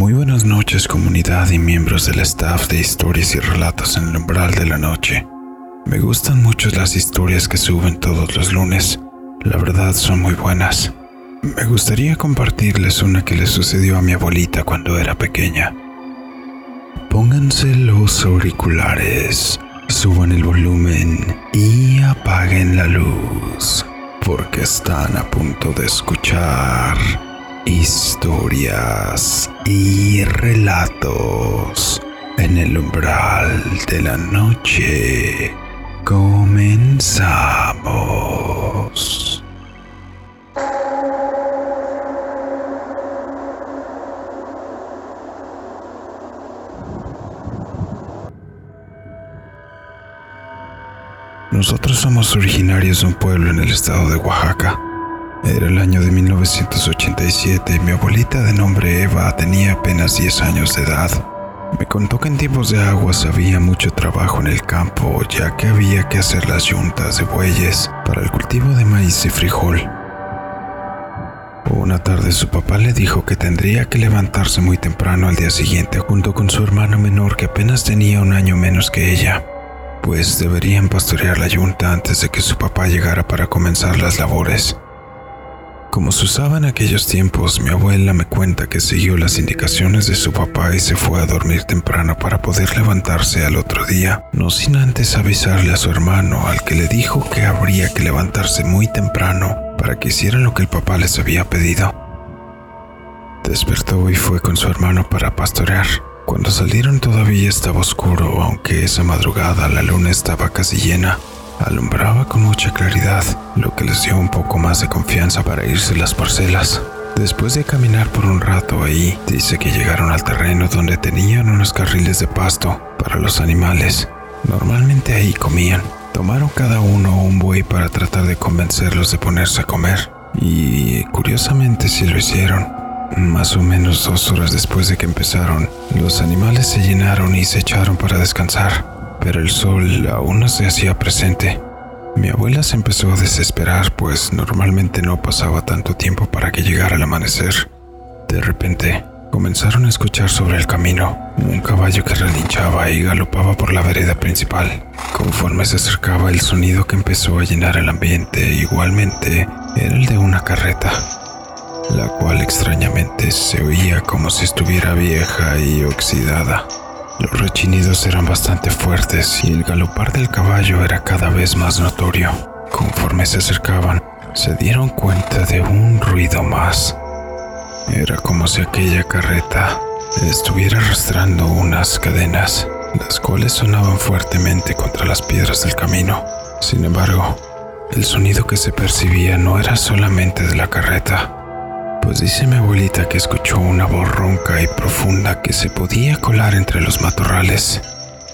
Muy buenas noches comunidad y miembros del staff de historias y relatos en el umbral de la noche. Me gustan mucho las historias que suben todos los lunes. La verdad son muy buenas. Me gustaría compartirles una que le sucedió a mi abuelita cuando era pequeña. Pónganse los auriculares, suban el volumen y apaguen la luz, porque están a punto de escuchar historias y relatos en el umbral de la noche. Comenzamos. Nosotros somos originarios de un pueblo en el estado de Oaxaca. Era el año de 1987 y mi abuelita de nombre Eva tenía apenas 10 años de edad. Me contó que en tiempos de aguas había mucho trabajo en el campo, ya que había que hacer las yuntas de bueyes para el cultivo de maíz y frijol. Una tarde su papá le dijo que tendría que levantarse muy temprano al día siguiente junto con su hermano menor que apenas tenía un año menos que ella pues deberían pastorear la yunta antes de que su papá llegara para comenzar las labores. Como se usaba en aquellos tiempos, mi abuela me cuenta que siguió las indicaciones de su papá y se fue a dormir temprano para poder levantarse al otro día, no sin antes avisarle a su hermano, al que le dijo que habría que levantarse muy temprano para que hicieran lo que el papá les había pedido. Despertó y fue con su hermano para pastorear. Cuando salieron todavía estaba oscuro, aunque esa madrugada la luna estaba casi llena. Alumbraba con mucha claridad, lo que les dio un poco más de confianza para irse las parcelas. Después de caminar por un rato ahí, dice que llegaron al terreno donde tenían unos carriles de pasto para los animales. Normalmente ahí comían. Tomaron cada uno un buey para tratar de convencerlos de ponerse a comer. Y curiosamente sí lo hicieron. Más o menos dos horas después de que empezaron, los animales se llenaron y se echaron para descansar, pero el sol aún no se hacía presente. Mi abuela se empezó a desesperar, pues normalmente no pasaba tanto tiempo para que llegara el amanecer. De repente, comenzaron a escuchar sobre el camino un caballo que relinchaba y galopaba por la vereda principal. Conforme se acercaba el sonido que empezó a llenar el ambiente, igualmente era el de una carreta la cual extrañamente se oía como si estuviera vieja y oxidada. Los rechinidos eran bastante fuertes y el galopar del caballo era cada vez más notorio. Conforme se acercaban, se dieron cuenta de un ruido más. Era como si aquella carreta estuviera arrastrando unas cadenas, las cuales sonaban fuertemente contra las piedras del camino. Sin embargo, el sonido que se percibía no era solamente de la carreta, pues dice mi abuelita que escuchó una voz ronca y profunda que se podía colar entre los matorrales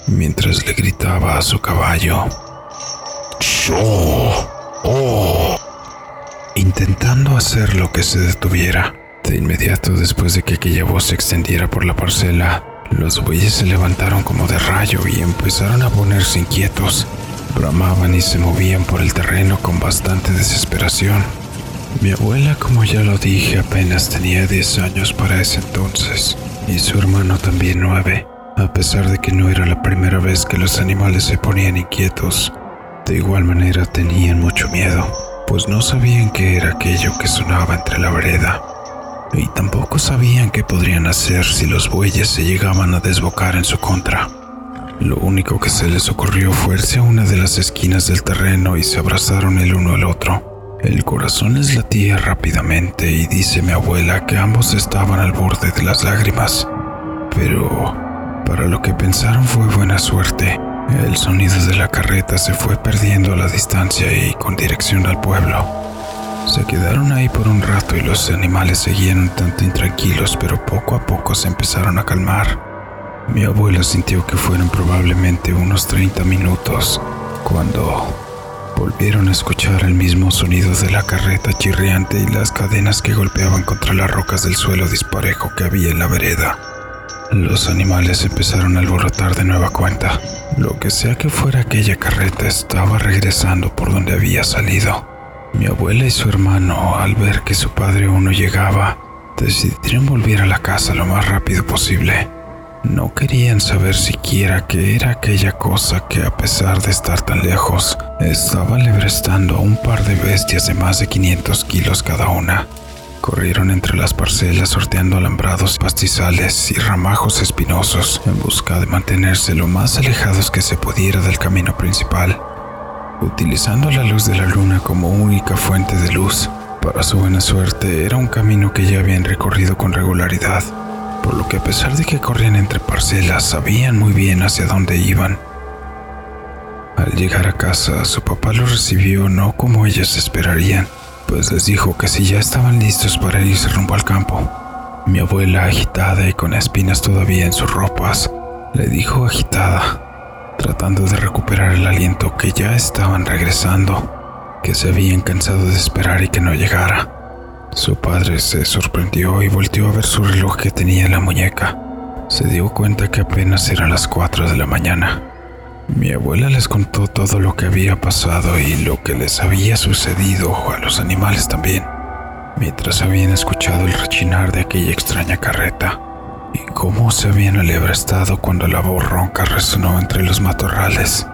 mientras le gritaba a su caballo. ¡Yo! ¡Oh! Intentando hacer lo que se detuviera. De inmediato, después de que aquella voz se extendiera por la parcela, los bueyes se levantaron como de rayo y empezaron a ponerse inquietos. Bramaban y se movían por el terreno con bastante desesperación. Mi abuela, como ya lo dije, apenas tenía 10 años para ese entonces, y su hermano también 9, a pesar de que no era la primera vez que los animales se ponían inquietos. De igual manera tenían mucho miedo, pues no sabían qué era aquello que sonaba entre la vereda, y tampoco sabían qué podrían hacer si los bueyes se llegaban a desbocar en su contra. Lo único que se les ocurrió fue irse a una de las esquinas del terreno y se abrazaron el uno al otro el corazón les latía rápidamente y dice mi abuela que ambos estaban al borde de las lágrimas. Pero para lo que pensaron fue buena suerte. El sonido de la carreta se fue perdiendo a la distancia y con dirección al pueblo. Se quedaron ahí por un rato y los animales seguían un tanto intranquilos, pero poco a poco se empezaron a calmar. Mi abuela sintió que fueron probablemente unos 30 minutos cuando Volvieron a escuchar el mismo sonido de la carreta chirriante y las cadenas que golpeaban contra las rocas del suelo disparejo que había en la vereda. Los animales empezaron a alborotar de nueva cuenta. Lo que sea que fuera aquella carreta estaba regresando por donde había salido. Mi abuela y su hermano, al ver que su padre aún no llegaba, decidieron volver a la casa lo más rápido posible. No querían saber siquiera qué era aquella cosa que a pesar de estar tan lejos, estaba lebrestando a un par de bestias de más de 500 kilos cada una. Corrieron entre las parcelas sorteando alambrados, pastizales y ramajos espinosos en busca de mantenerse lo más alejados que se pudiera del camino principal. Utilizando la luz de la luna como única fuente de luz, para su buena suerte era un camino que ya habían recorrido con regularidad, por lo que a pesar de que corrían entre parcelas sabían muy bien hacia dónde iban. Al llegar a casa, su papá los recibió no como ellos esperarían, pues les dijo que si ya estaban listos para irse rumbo al campo. Mi abuela, agitada y con espinas todavía en sus ropas, le dijo agitada, tratando de recuperar el aliento que ya estaban regresando, que se habían cansado de esperar y que no llegara. Su padre se sorprendió y volteó a ver su reloj que tenía en la muñeca. Se dio cuenta que apenas eran las 4 de la mañana. Mi abuela les contó todo lo que había pasado y lo que les había sucedido a los animales también, mientras habían escuchado el rechinar de aquella extraña carreta y cómo se habían alebrestado cuando la voz ronca resonó entre los matorrales.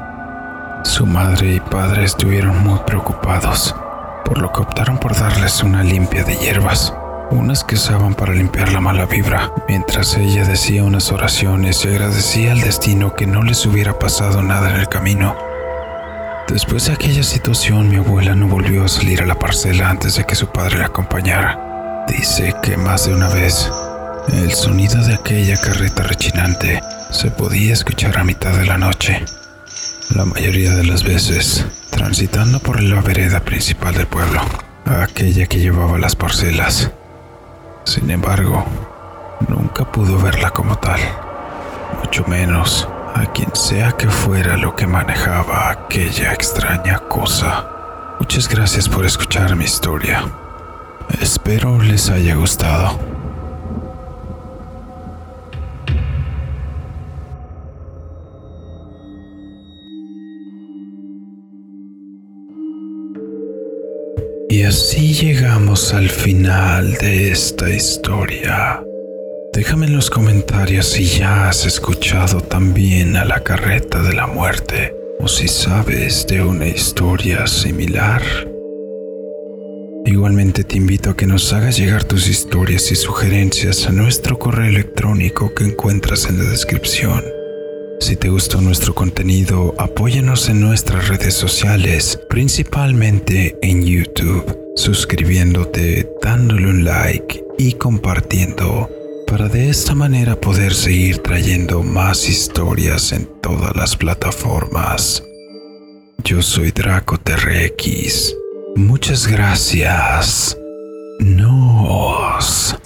Su madre y padre estuvieron muy preocupados, por lo que optaron por darles una limpia de hierbas unas que usaban para limpiar la mala vibra, mientras ella decía unas oraciones y agradecía al destino que no les hubiera pasado nada en el camino. Después de aquella situación, mi abuela no volvió a salir a la parcela antes de que su padre la acompañara. Dice que más de una vez, el sonido de aquella carreta rechinante se podía escuchar a mitad de la noche. La mayoría de las veces, transitando por la vereda principal del pueblo, aquella que llevaba las parcelas. Sin embargo, nunca pudo verla como tal, mucho menos a quien sea que fuera lo que manejaba aquella extraña cosa. Muchas gracias por escuchar mi historia. Espero les haya gustado. Así llegamos al final de esta historia. Déjame en los comentarios si ya has escuchado también a la carreta de la muerte o si sabes de una historia similar. Igualmente te invito a que nos hagas llegar tus historias y sugerencias a nuestro correo electrónico que encuentras en la descripción. Si te gustó nuestro contenido, apóyanos en nuestras redes sociales, principalmente en YouTube, suscribiéndote, dándole un like y compartiendo, para de esta manera poder seguir trayendo más historias en todas las plataformas. Yo soy Draco TRX. Muchas gracias. Nos